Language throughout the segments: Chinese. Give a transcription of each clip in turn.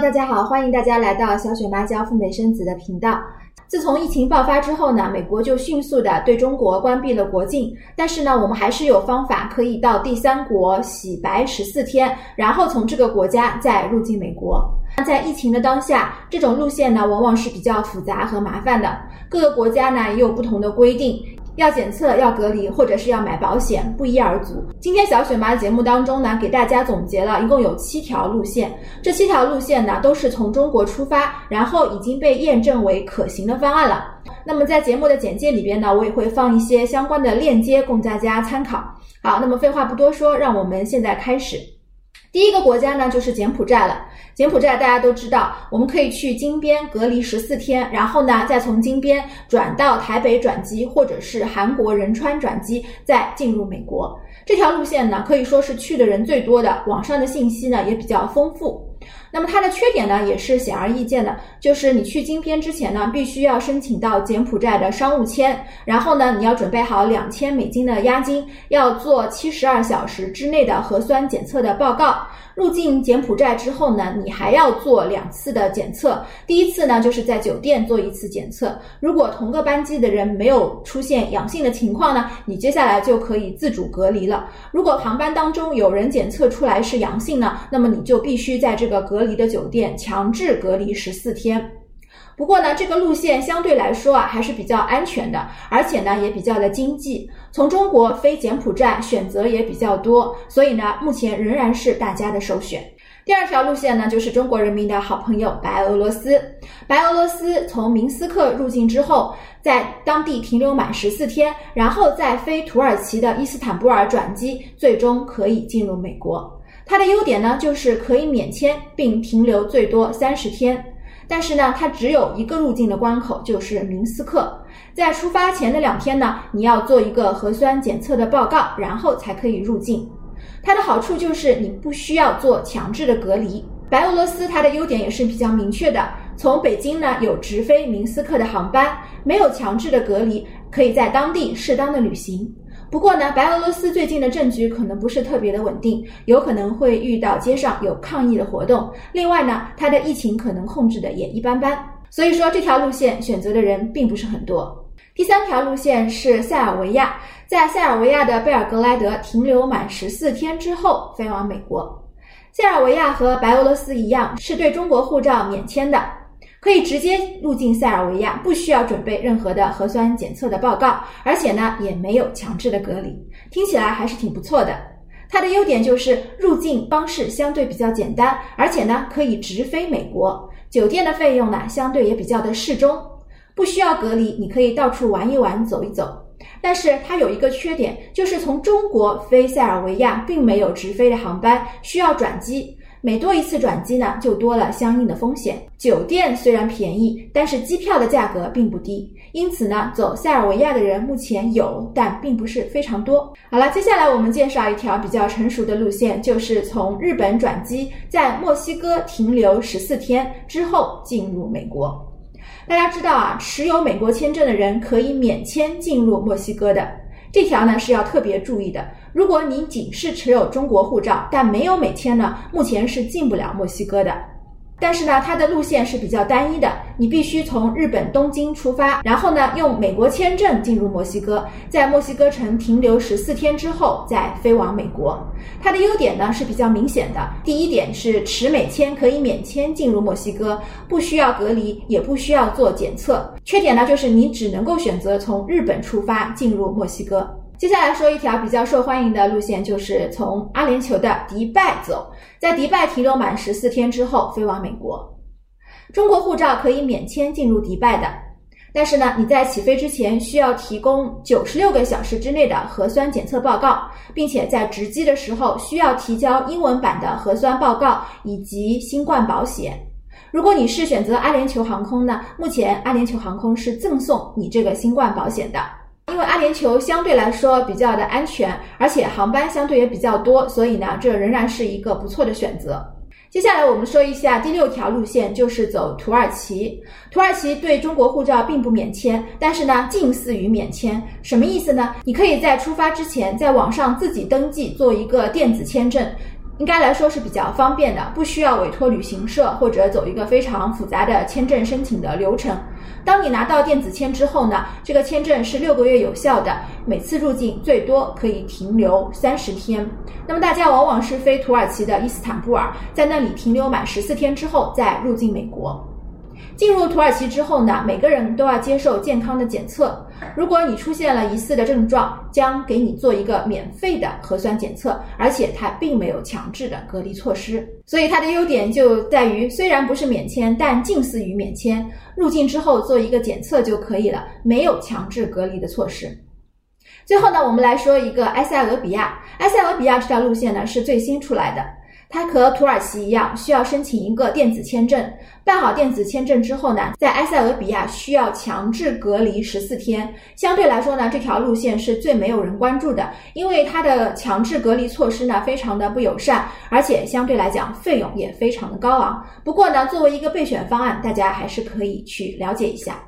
大家好，欢迎大家来到小雪妈教赴美生子的频道。自从疫情爆发之后呢，美国就迅速的对中国关闭了国境。但是呢，我们还是有方法可以到第三国洗白十四天，然后从这个国家再入境美国。那在疫情的当下，这种路线呢，往往是比较复杂和麻烦的。各个国家呢，也有不同的规定。要检测、要隔离，或者是要买保险，不一而足。今天小雪妈的节目当中呢，给大家总结了一共有七条路线。这七条路线呢，都是从中国出发，然后已经被验证为可行的方案了。那么在节目的简介里边呢，我也会放一些相关的链接供大家参考。好，那么废话不多说，让我们现在开始。第一个国家呢，就是柬埔寨了。柬埔寨大家都知道，我们可以去金边隔离十四天，然后呢，再从金边转到台北转机，或者是韩国仁川转机，再进入美国。这条路线呢，可以说是去的人最多的，网上的信息呢也比较丰富。那么它的缺点呢，也是显而易见的，就是你去金边之前呢，必须要申请到柬埔寨的商务签，然后呢，你要准备好两千美金的押金，要做七十二小时之内的核酸检测的报告。入境柬埔寨之后呢，你还要做两次的检测。第一次呢，就是在酒店做一次检测。如果同个班机的人没有出现阳性的情况呢，你接下来就可以自主隔离了。如果航班当中有人检测出来是阳性呢，那么你就必须在这个隔隔离的酒店强制隔离十四天。不过呢，这个路线相对来说啊还是比较安全的，而且呢也比较的经济。从中国飞柬埔寨选择也比较多，所以呢目前仍然是大家的首选。第二条路线呢就是中国人民的好朋友白俄罗斯。白俄罗斯从明斯克入境之后，在当地停留满十四天，然后再飞土耳其的伊斯坦布尔转机，最终可以进入美国。它的优点呢就是可以免签，并停留最多三十天。但是呢，它只有一个入境的关口，就是明斯克。在出发前的两天呢，你要做一个核酸检测的报告，然后才可以入境。它的好处就是你不需要做强制的隔离。白俄罗斯它的优点也是比较明确的，从北京呢有直飞明斯克的航班，没有强制的隔离，可以在当地适当的旅行。不过呢，白俄罗斯最近的政局可能不是特别的稳定，有可能会遇到街上有抗议的活动。另外呢，它的疫情可能控制的也一般般，所以说这条路线选择的人并不是很多。第三条路线是塞尔维亚，在塞尔维亚的贝尔格莱德停留满十四天之后飞往美国。塞尔维亚和白俄罗斯一样，是对中国护照免签的。可以直接入境塞尔维亚，不需要准备任何的核酸检测的报告，而且呢也没有强制的隔离，听起来还是挺不错的。它的优点就是入境方式相对比较简单，而且呢可以直飞美国，酒店的费用呢相对也比较的适中，不需要隔离，你可以到处玩一玩，走一走。但是它有一个缺点，就是从中国飞塞尔维亚并没有直飞的航班，需要转机。每多一次转机呢，就多了相应的风险。酒店虽然便宜，但是机票的价格并不低，因此呢，走塞尔维亚的人目前有，但并不是非常多。好了，接下来我们介绍一条比较成熟的路线，就是从日本转机，在墨西哥停留十四天之后进入美国。大家知道啊，持有美国签证的人可以免签进入墨西哥的，这条呢是要特别注意的。如果你仅是持有中国护照，但没有美签呢，目前是进不了墨西哥的。但是呢，它的路线是比较单一的，你必须从日本东京出发，然后呢，用美国签证进入墨西哥，在墨西哥城停留十四天之后再飞往美国。它的优点呢是比较明显的，第一点是持美签可以免签进入墨西哥，不需要隔离，也不需要做检测。缺点呢就是你只能够选择从日本出发进入墨西哥。接下来说一条比较受欢迎的路线，就是从阿联酋的迪拜走，在迪拜停留满十四天之后飞往美国。中国护照可以免签进入迪拜的，但是呢，你在起飞之前需要提供九十六个小时之内的核酸检测报告，并且在值机的时候需要提交英文版的核酸报告以及新冠保险。如果你是选择阿联酋航空呢，目前阿联酋航空是赠送你这个新冠保险的。因为阿联酋相对来说比较的安全，而且航班相对也比较多，所以呢，这仍然是一个不错的选择。接下来我们说一下第六条路线，就是走土耳其。土耳其对中国护照并不免签，但是呢，近似于免签。什么意思呢？你可以在出发之前在网上自己登记做一个电子签证，应该来说是比较方便的，不需要委托旅行社或者走一个非常复杂的签证申请的流程。当你拿到电子签之后呢，这个签证是六个月有效的，每次入境最多可以停留三十天。那么大家往往是飞土耳其的伊斯坦布尔，在那里停留满十四天之后再入境美国。进入土耳其之后呢，每个人都要接受健康的检测。如果你出现了疑似的症状，将给你做一个免费的核酸检测，而且它并没有强制的隔离措施。所以它的优点就在于，虽然不是免签，但近似于免签。入境之后做一个检测就可以了，没有强制隔离的措施。最后呢，我们来说一个埃塞俄比亚。埃塞俄比亚这条路线呢是最新出来的。它和土耳其一样，需要申请一个电子签证。办好电子签证之后呢，在埃塞俄比亚需要强制隔离十四天。相对来说呢，这条路线是最没有人关注的，因为它的强制隔离措施呢非常的不友善，而且相对来讲费用也非常的高昂。不过呢，作为一个备选方案，大家还是可以去了解一下。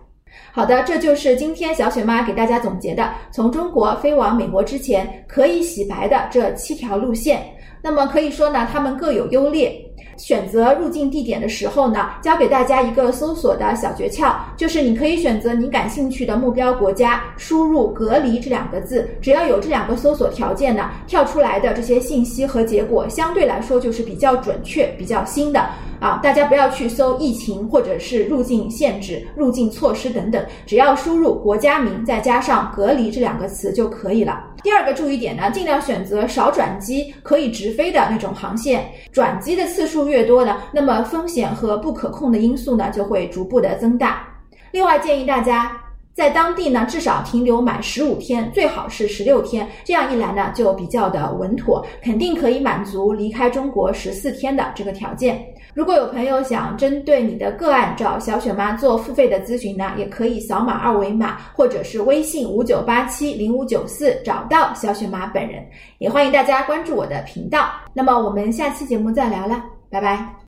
好的，这就是今天小雪妈给大家总结的，从中国飞往美国之前可以洗白的这七条路线。那么可以说呢，它们各有优劣。选择入境地点的时候呢，教给大家一个搜索的小诀窍，就是你可以选择你感兴趣的目标国家，输入“隔离”这两个字，只要有这两个搜索条件呢，跳出来的这些信息和结果相对来说就是比较准确、比较新的。啊，大家不要去搜疫情或者是入境限制、入境措施等等，只要输入国家名再加上隔离这两个词就可以了。第二个注意点呢，尽量选择少转机、可以直飞的那种航线。转机的次数越多呢，那么风险和不可控的因素呢就会逐步的增大。另外建议大家。在当地呢，至少停留满十五天，最好是十六天。这样一来呢，就比较的稳妥，肯定可以满足离开中国十四天的这个条件。如果有朋友想针对你的个案找小雪妈做付费的咨询呢，也可以扫码二维码，或者是微信五九八七零五九四找到小雪妈本人。也欢迎大家关注我的频道。那么我们下期节目再聊了，拜拜。